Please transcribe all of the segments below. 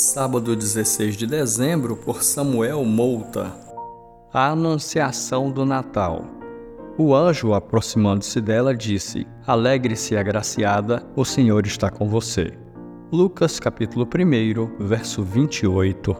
Sábado 16 de dezembro, por Samuel Mouta. A Anunciação do Natal. O anjo, aproximando-se dela, disse: Alegre-se, agraciada, o Senhor está com você. Lucas capítulo 1, verso 28.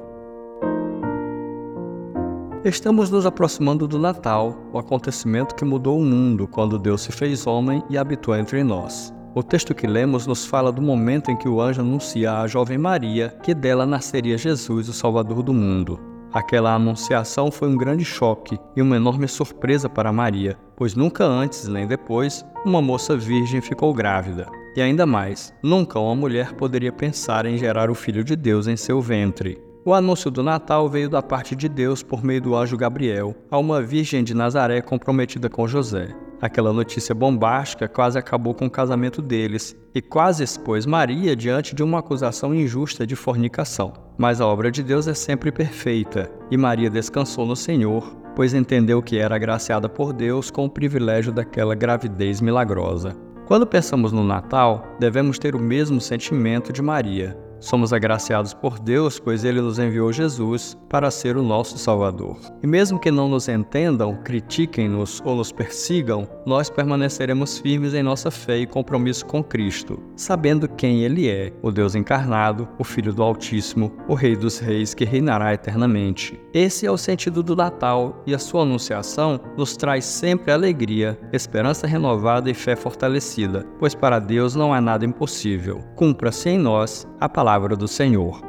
Estamos nos aproximando do Natal, o acontecimento que mudou o mundo quando Deus se fez homem e habitou entre nós. O texto que lemos nos fala do momento em que o anjo anuncia à jovem Maria que dela nasceria Jesus, o Salvador do mundo. Aquela anunciação foi um grande choque e uma enorme surpresa para Maria, pois nunca antes nem depois uma moça virgem ficou grávida. E ainda mais, nunca uma mulher poderia pensar em gerar o Filho de Deus em seu ventre. O anúncio do Natal veio da parte de Deus por meio do anjo Gabriel a uma virgem de Nazaré comprometida com José. Aquela notícia bombástica quase acabou com o casamento deles e quase expôs Maria diante de uma acusação injusta de fornicação. Mas a obra de Deus é sempre perfeita e Maria descansou no Senhor, pois entendeu que era agraciada por Deus com o privilégio daquela gravidez milagrosa. Quando pensamos no Natal, devemos ter o mesmo sentimento de Maria, Somos agraciados por Deus, pois Ele nos enviou Jesus para ser o nosso Salvador. E mesmo que não nos entendam, critiquem-nos ou nos persigam, nós permaneceremos firmes em nossa fé e compromisso com Cristo, sabendo quem Ele é, o Deus encarnado, o Filho do Altíssimo, o Rei dos Reis que reinará eternamente. Esse é o sentido do Natal e a sua anunciação nos traz sempre alegria, esperança renovada e fé fortalecida, pois para Deus não há nada impossível. Cumpra-se em nós a palavra do Senhor.